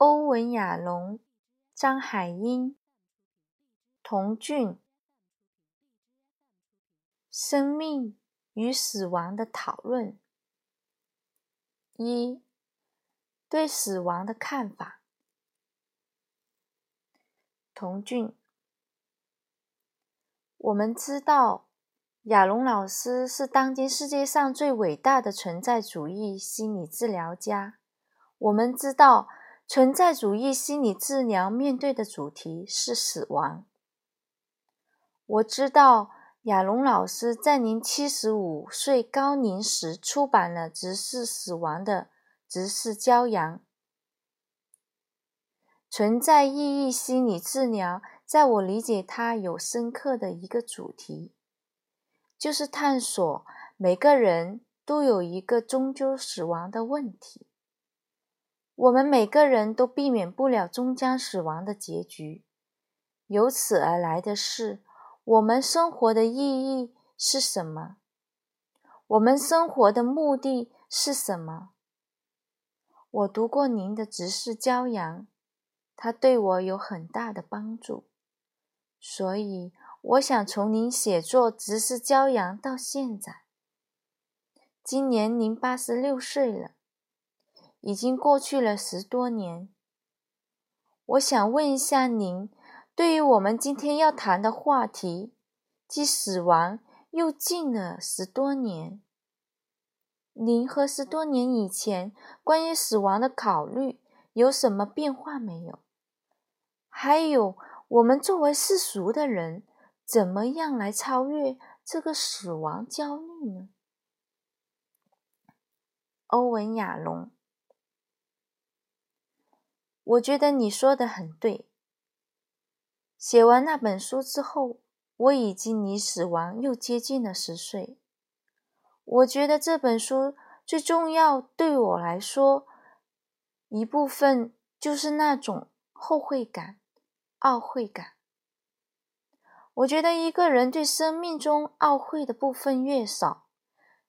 欧文亚龙、张海英、童俊，生命与死亡的讨论。一，对死亡的看法。童俊，我们知道亚龙老师是当今世界上最伟大的存在主义心理治疗家。我们知道。存在主义心理治疗面对的主题是死亡。我知道亚龙老师在您七十五岁高龄时出版了《直视死亡的直视骄阳》。存在意义心理治疗，在我理解它有深刻的一个主题，就是探索每个人都有一个终究死亡的问题。我们每个人都避免不了终将死亡的结局，由此而来的是，我们生活的意义是什么？我们生活的目的是什么？我读过您的《直视骄阳》，它对我有很大的帮助，所以我想从您写作《直视骄阳》到现在，今年您八十六岁了。已经过去了十多年，我想问一下您，对于我们今天要谈的话题，即死亡，又近了十多年，您和十多年以前关于死亡的考虑有什么变化没有？还有，我们作为世俗的人，怎么样来超越这个死亡焦虑呢？欧文·亚龙。我觉得你说的很对。写完那本书之后，我已经离死亡又接近了十岁。我觉得这本书最重要，对我来说，一部分就是那种后悔感、懊悔感。我觉得一个人对生命中懊悔的部分越少，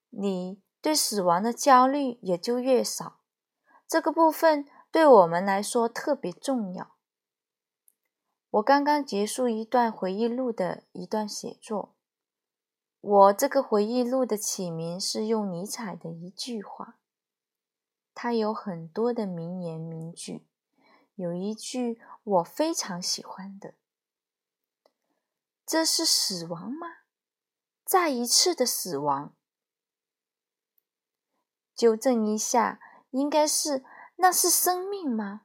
你对死亡的焦虑也就越少。这个部分。对我们来说特别重要。我刚刚结束一段回忆录的一段写作。我这个回忆录的起名是用尼采的一句话。他有很多的名言名句，有一句我非常喜欢的：“这是死亡吗？再一次的死亡？”纠正一下，应该是。那是生命吗？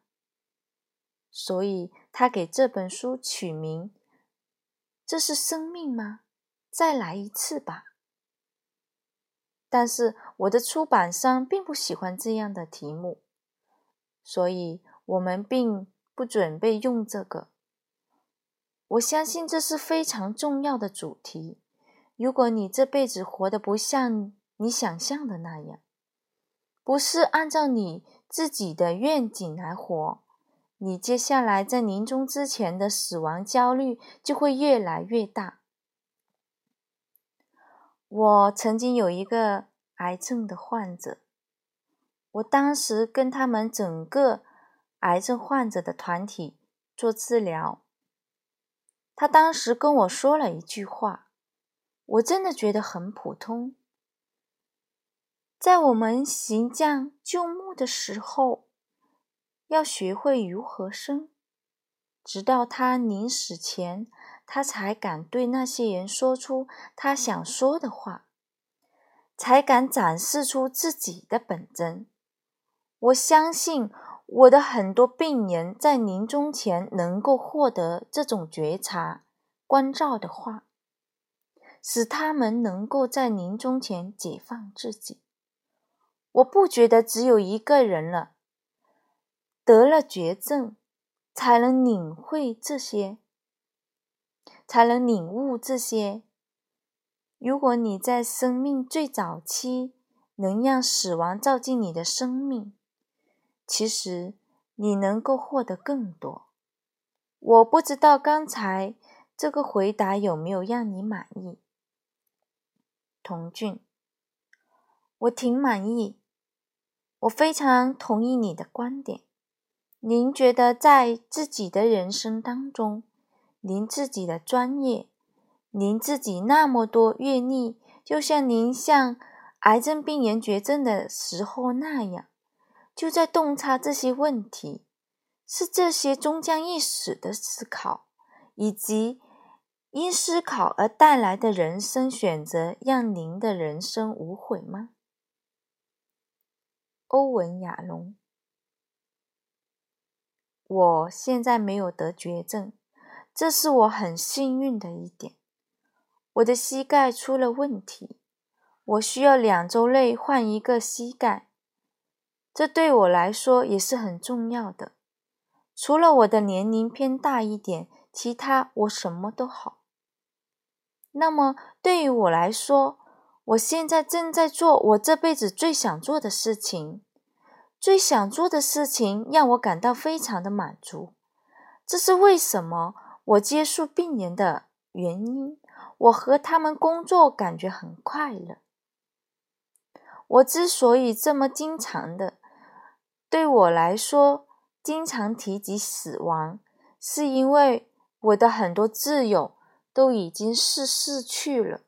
所以他给这本书取名：“这是生命吗？”再来一次吧。但是我的出版商并不喜欢这样的题目，所以我们并不准备用这个。我相信这是非常重要的主题。如果你这辈子活得不像你想象的那样，不是按照你。自己的愿景来活，你接下来在临终之前的死亡焦虑就会越来越大。我曾经有一个癌症的患者，我当时跟他们整个癌症患者的团体做治疗，他当时跟我说了一句话，我真的觉得很普通。在我们行将就木的时候，要学会如何生，直到他临死前，他才敢对那些人说出他想说的话，才敢展示出自己的本真。我相信我的很多病人在临终前能够获得这种觉察、关照的话，使他们能够在临终前解放自己。我不觉得只有一个人了，得了绝症，才能领会这些，才能领悟这些。如果你在生命最早期能让死亡照进你的生命，其实你能够获得更多。我不知道刚才这个回答有没有让你满意，童俊，我挺满意。我非常同意你的观点，您觉得在自己的人生当中，您自己的专业，您自己那么多阅历，就像您向癌症病人绝症的时候那样，就在洞察这些问题，是这些终将一死的思考，以及因思考而带来的人生选择，让您的人生无悔吗？欧文·亚龙。我现在没有得绝症，这是我很幸运的一点。我的膝盖出了问题，我需要两周内换一个膝盖，这对我来说也是很重要的。除了我的年龄偏大一点，其他我什么都好。那么对于我来说，我现在正在做我这辈子最想做的事情。最想做的事情让我感到非常的满足，这是为什么我接触病人的原因。我和他们工作感觉很快乐。我之所以这么经常的，对我来说经常提及死亡，是因为我的很多挚友都已经逝世去了。